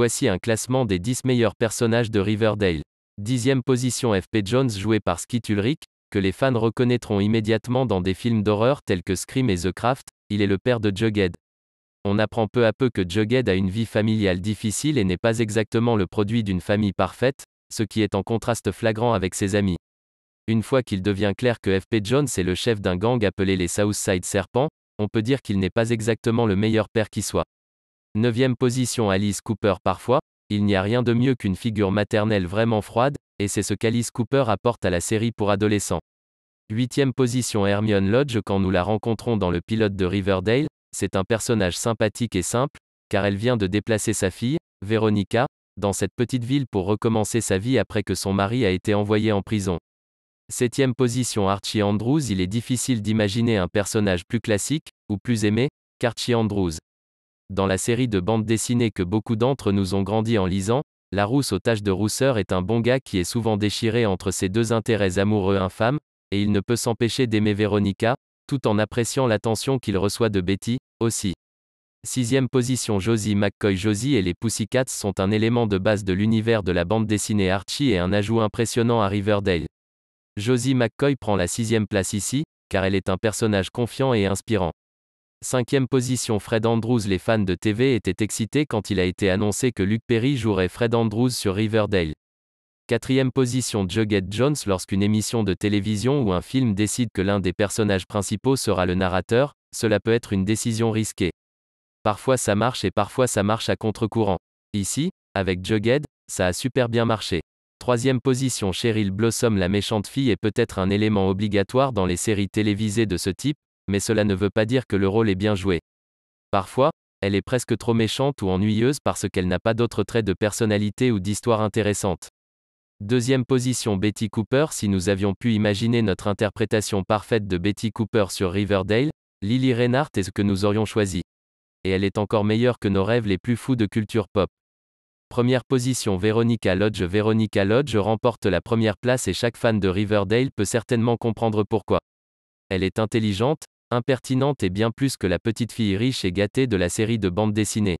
voici un classement des 10 meilleurs personnages de Riverdale. Dixième position FP Jones joué par Skit Ulrich, que les fans reconnaîtront immédiatement dans des films d'horreur tels que Scream et The Craft, il est le père de Jughead. On apprend peu à peu que Jughead a une vie familiale difficile et n'est pas exactement le produit d'une famille parfaite, ce qui est en contraste flagrant avec ses amis. Une fois qu'il devient clair que FP Jones est le chef d'un gang appelé les Southside Serpents, on peut dire qu'il n'est pas exactement le meilleur père qui soit. Neuvième position Alice Cooper parfois, il n'y a rien de mieux qu'une figure maternelle vraiment froide, et c'est ce qu'Alice Cooper apporte à la série pour adolescents. Huitième position Hermione Lodge quand nous la rencontrons dans le pilote de Riverdale, c'est un personnage sympathique et simple, car elle vient de déplacer sa fille, Veronica, dans cette petite ville pour recommencer sa vie après que son mari a été envoyé en prison. Septième position Archie Andrews Il est difficile d'imaginer un personnage plus classique, ou plus aimé, qu'Archie Andrews. Dans la série de bandes dessinées que beaucoup d'entre nous ont grandi en lisant, la rousse aux taches de rousseur est un bon gars qui est souvent déchiré entre ses deux intérêts amoureux infâmes, et il ne peut s'empêcher d'aimer Veronica, tout en appréciant l'attention qu'il reçoit de Betty, aussi. Sixième position Josie McCoy Josie et les Pussycats sont un élément de base de l'univers de la bande dessinée Archie et un ajout impressionnant à Riverdale. Josie McCoy prend la sixième place ici, car elle est un personnage confiant et inspirant. Cinquième position Fred Andrews Les fans de TV étaient excités quand il a été annoncé que Luke Perry jouerait Fred Andrews sur Riverdale. Quatrième position Jughead Jones Lorsqu'une émission de télévision ou un film décide que l'un des personnages principaux sera le narrateur, cela peut être une décision risquée. Parfois ça marche et parfois ça marche à contre-courant. Ici, avec Jughead, ça a super bien marché. Troisième position Cheryl Blossom La méchante fille est peut-être un élément obligatoire dans les séries télévisées de ce type, mais cela ne veut pas dire que le rôle est bien joué. Parfois, elle est presque trop méchante ou ennuyeuse parce qu'elle n'a pas d'autres traits de personnalité ou d'histoire intéressante. Deuxième position Betty Cooper Si nous avions pu imaginer notre interprétation parfaite de Betty Cooper sur Riverdale, Lily Reinhardt est ce que nous aurions choisi. Et elle est encore meilleure que nos rêves les plus fous de culture pop. Première position Veronica Lodge Veronica Lodge remporte la première place et chaque fan de Riverdale peut certainement comprendre pourquoi. Elle est intelligente, impertinente et bien plus que la petite fille riche et gâtée de la série de bande dessinée.